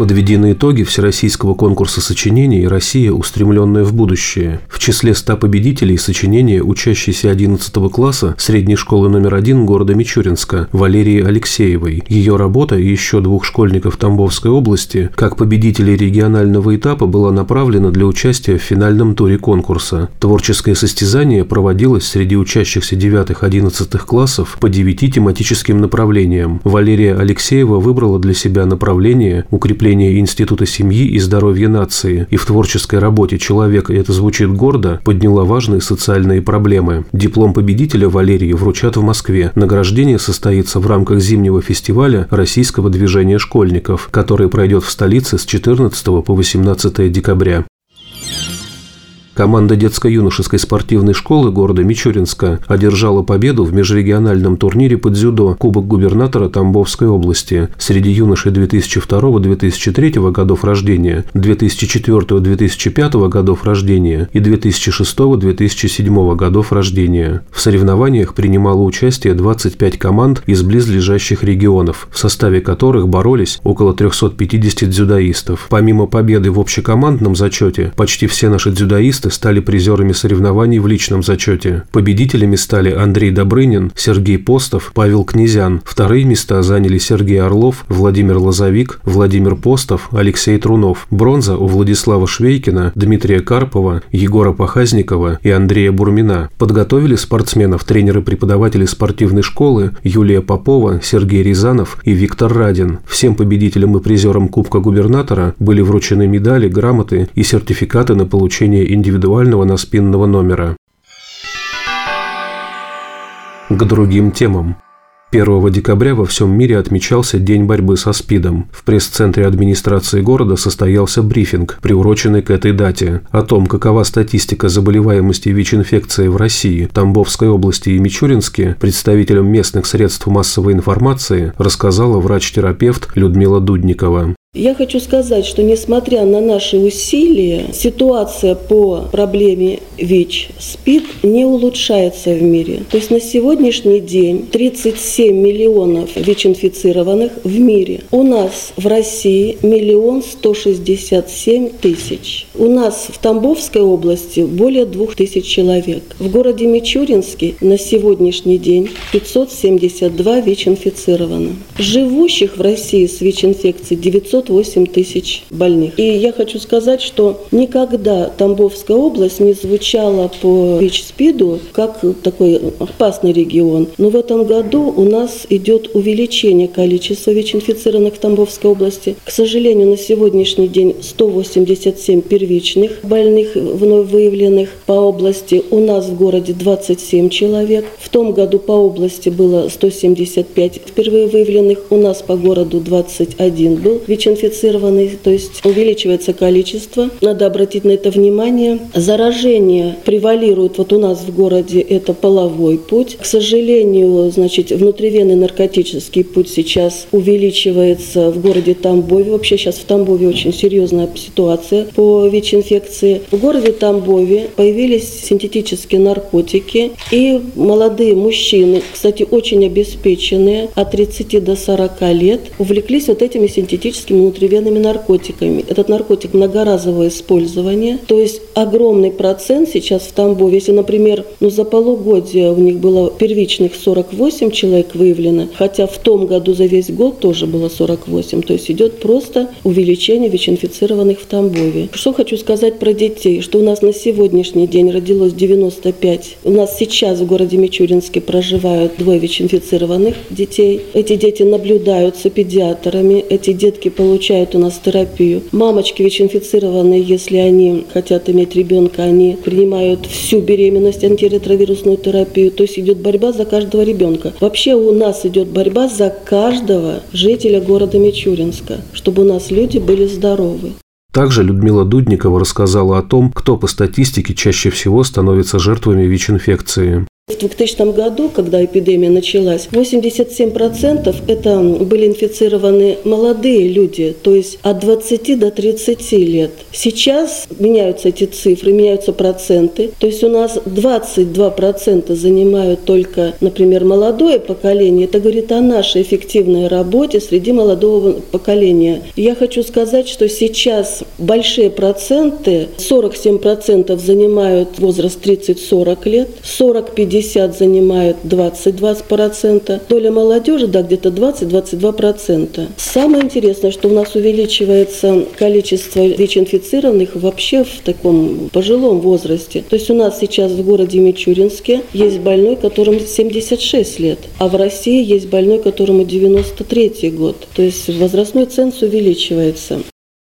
Подведены итоги Всероссийского конкурса сочинений «Россия, устремленная в будущее». В числе 100 победителей сочинения учащейся 11 класса средней школы номер один города Мичуринска Валерии Алексеевой. Ее работа и еще двух школьников Тамбовской области, как победителей регионального этапа, была направлена для участия в финальном туре конкурса. Творческое состязание проводилось среди учащихся 9-11 классов по 9 тематическим направлениям. Валерия Алексеева выбрала для себя направление укрепления укрепления Института семьи и здоровья нации и в творческой работе человека, это звучит гордо, подняла важные социальные проблемы. Диплом победителя Валерии вручат в Москве. Награждение состоится в рамках зимнего фестиваля российского движения школьников, который пройдет в столице с 14 по 18 декабря. Команда детско-юношеской спортивной школы города Мичуринска одержала победу в межрегиональном турнире под дзюдо Кубок губернатора Тамбовской области среди юношей 2002-2003 годов рождения, 2004-2005 годов рождения и 2006-2007 годов рождения. В соревнованиях принимало участие 25 команд из близлежащих регионов, в составе которых боролись около 350 дзюдоистов. Помимо победы в общекомандном зачете, почти все наши дзюдоисты стали призерами соревнований в личном зачете. Победителями стали Андрей Добрынин, Сергей Постов, Павел Князян. Вторые места заняли Сергей Орлов, Владимир Лозовик, Владимир Постов, Алексей Трунов. Бронза у Владислава Швейкина, Дмитрия Карпова, Егора Пахазникова и Андрея Бурмина. Подготовили спортсменов тренеры-преподаватели спортивной школы Юлия Попова, Сергей Рязанов и Виктор Радин. Всем победителям и призерам Кубка губернатора были вручены медали, грамоты и сертификаты на получение индивидуальных индивидуального наспинного номера. К другим темам. 1 декабря во всем мире отмечался День борьбы со СПИДом. В пресс-центре администрации города состоялся брифинг, приуроченный к этой дате. О том, какова статистика заболеваемости ВИЧ-инфекцией в России, Тамбовской области и Мичуринске, представителям местных средств массовой информации рассказала врач-терапевт Людмила Дудникова. Я хочу сказать, что несмотря на наши усилия, ситуация по проблеме ВИЧ, СПИД не улучшается в мире. То есть на сегодняшний день 37 миллионов ВИЧ-инфицированных в мире. У нас в России миллион 167 тысяч. У нас в Тамбовской области более двух тысяч человек. В городе Мичуринске на сегодняшний день 572 ВИЧ-инфицировано. Живущих в России с ВИЧ-инфекцией 900 508 тысяч больных. И я хочу сказать, что никогда Тамбовская область не звучала по ВИЧ-СПИДу как такой опасный регион. Но в этом году у нас идет увеличение количества ВИЧ-инфицированных в Тамбовской области. К сожалению, на сегодняшний день 187 первичных больных вновь выявленных по области. У нас в городе 27 человек. В том году по области было 175 впервые выявленных. У нас по городу 21 был ВИЧ инфицированный, то есть увеличивается количество. Надо обратить на это внимание. Заражение превалирует вот у нас в городе, это половой путь. К сожалению, значит, внутривенный наркотический путь сейчас увеличивается в городе Тамбове. Вообще сейчас в Тамбове очень серьезная ситуация по ВИЧ-инфекции. В городе Тамбове появились синтетические наркотики и молодые мужчины, кстати, очень обеспеченные, от 30 до 40 лет, увлеклись вот этими синтетическими внутривенными наркотиками. Этот наркотик многоразовое использование, то есть огромный процент сейчас в Тамбове. Если, например, ну, за полугодие у них было первичных 48 человек выявлено, хотя в том году за весь год тоже было 48, то есть идет просто увеличение ВИЧ-инфицированных в Тамбове. Что хочу сказать про детей, что у нас на сегодняшний день родилось 95, у нас сейчас в городе Мичуринске проживают двое ВИЧ-инфицированных детей. Эти дети наблюдаются педиатрами, эти детки получают у нас терапию. Мамочки ВИЧ-инфицированные, если они хотят иметь ребенка, они принимают всю беременность антиретровирусную терапию. То есть идет борьба за каждого ребенка. Вообще у нас идет борьба за каждого жителя города Мичуринска, чтобы у нас люди были здоровы. Также Людмила Дудникова рассказала о том, кто по статистике чаще всего становится жертвами ВИЧ-инфекции. В 2000 году, когда эпидемия началась, 87% это были инфицированы молодые люди, то есть от 20 до 30 лет. Сейчас меняются эти цифры, меняются проценты. То есть у нас 22% занимают только, например, молодое поколение. Это говорит о нашей эффективной работе среди молодого поколения. Я хочу сказать, что сейчас большие проценты, 47% занимают возраст 30-40 лет, 40-50 50 занимает 22%, доля молодежи, да, где-то 20-22%. Самое интересное, что у нас увеличивается количество ВИЧ-инфицированных вообще в таком пожилом возрасте. То есть у нас сейчас в городе Мичуринске есть больной, которому 76 лет, а в России есть больной, которому 93 год. То есть возрастной ценз увеличивается.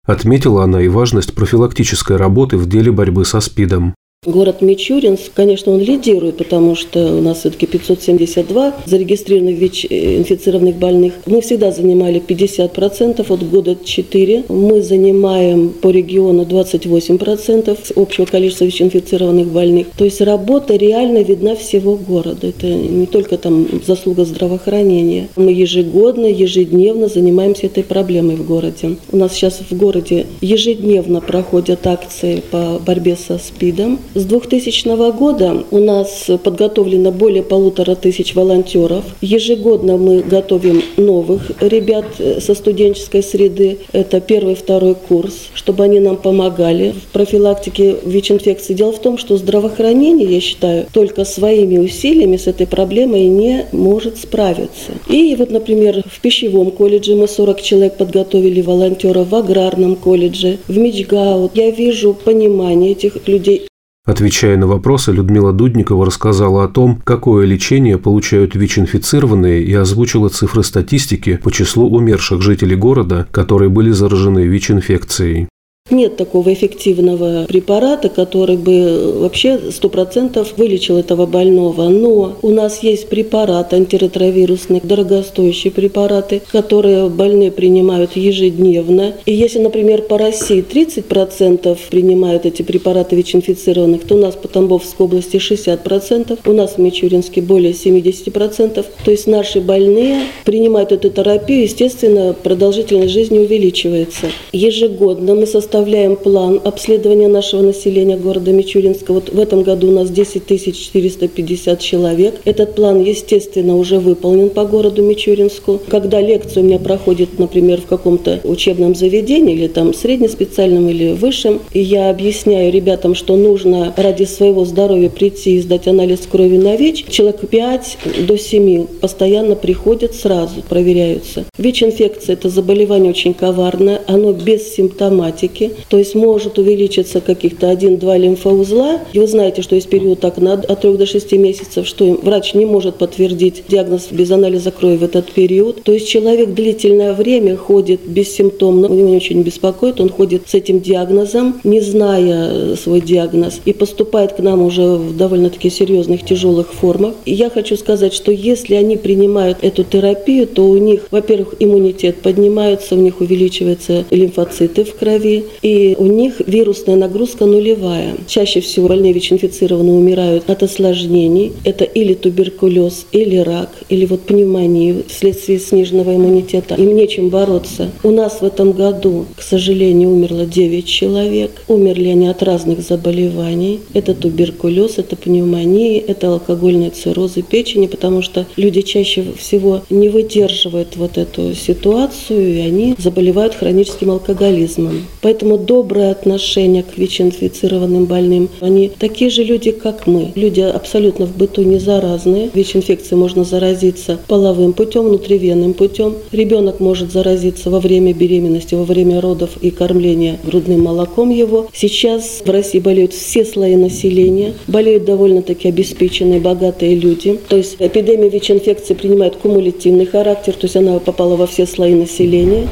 Отметила она и важность профилактической работы в деле борьбы со СПИДом. Город Мичуринск, конечно, он лидирует, потому что у нас все-таки 572 зарегистрированных ВИЧ-инфицированных больных. Мы всегда занимали 50% от года 4. Мы занимаем по региону 28% общего количества ВИЧ-инфицированных больных. То есть работа реально видна всего города. Это не только там заслуга здравоохранения. Мы ежегодно, ежедневно занимаемся этой проблемой в городе. У нас сейчас в городе ежедневно проходят акции по борьбе со СПИДом. С 2000 года у нас подготовлено более полутора тысяч волонтеров. Ежегодно мы готовим новых ребят э, со студенческой среды. Это первый, второй курс, чтобы они нам помогали в профилактике ВИЧ-инфекции. Дело в том, что здравоохранение, я считаю, только своими усилиями с этой проблемой не может справиться. И вот, например, в пищевом колледже мы 40 человек подготовили волонтеров, в аграрном колледже, в Мичгау. Я вижу понимание этих людей. Отвечая на вопросы, Людмила Дудникова рассказала о том, какое лечение получают ВИЧ-инфицированные и озвучила цифры статистики по числу умерших жителей города, которые были заражены ВИЧ-инфекцией. Нет такого эффективного препарата, который бы вообще 100% вылечил этого больного. Но у нас есть препарат антиретровирусный, дорогостоящие препараты, которые больные принимают ежедневно. И если, например, по России 30% принимают эти препараты ВИЧ-инфицированных, то у нас по Тамбовской области 60%, у нас в Мичуринске более 70%. То есть наши больные принимают эту терапию, естественно, продолжительность жизни увеличивается. Ежегодно мы составляем составляем план обследования нашего населения города Мичуринска. Вот в этом году у нас 10 450 человек. Этот план, естественно, уже выполнен по городу Мичуринску. Когда лекция у меня проходит, например, в каком-то учебном заведении или там среднеспециальном или высшем, я объясняю ребятам, что нужно ради своего здоровья прийти и сдать анализ крови на ВИЧ, человек 5 до 7 постоянно приходят сразу, проверяются. ВИЧ-инфекция – это заболевание очень коварное, оно без симптоматики, то есть может увеличиться каких-то 1-2 лимфоузла. И вы знаете, что есть период так на, от 3 до 6 месяцев, что врач не может подтвердить диагноз без анализа крови в этот период. То есть человек длительное время ходит бессимптомно, его не беспокоит, он ходит с этим диагнозом, не зная свой диагноз, и поступает к нам уже в довольно-таки серьезных, тяжелых формах. И я хочу сказать, что если они принимают эту терапию, то у них, во-первых, иммунитет поднимается, у них увеличиваются лимфоциты в крови, и у них вирусная нагрузка нулевая. Чаще всего больные ВИЧ-инфицированные умирают от осложнений. Это или туберкулез, или рак, или вот пневмонию вследствие сниженного иммунитета. Им нечем бороться. У нас в этом году, к сожалению, умерло 9 человек. Умерли они от разных заболеваний. Это туберкулез, это пневмония, это алкогольные циррозы печени, потому что люди чаще всего не выдерживают вот эту ситуацию, и они заболевают хроническим алкоголизмом. Поэтому Поэтому доброе отношение к ВИЧ-инфицированным больным. Они такие же люди, как мы. Люди абсолютно в быту не заразные. ВИЧ-инфекцией можно заразиться половым путем, внутривенным путем. Ребенок может заразиться во время беременности, во время родов и кормления грудным молоком его. Сейчас в России болеют все слои населения. Болеют довольно-таки обеспеченные, богатые люди. То есть эпидемия ВИЧ-инфекции принимает кумулятивный характер, то есть она попала во все слои населения.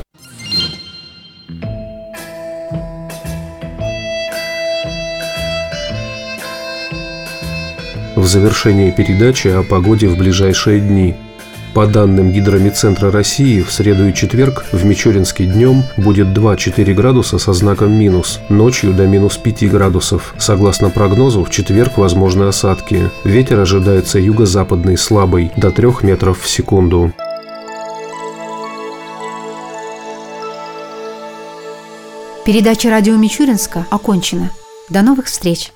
В завершении передачи о погоде в ближайшие дни. По данным Гидромедцентра России, в среду и четверг в Мичуринске днем будет 2-4 градуса со знаком минус, ночью до минус 5 градусов. Согласно прогнозу, в четверг возможны осадки. Ветер ожидается юго-западный слабый, до 3 метров в секунду. Передача радио Мичуринска окончена. До новых встреч!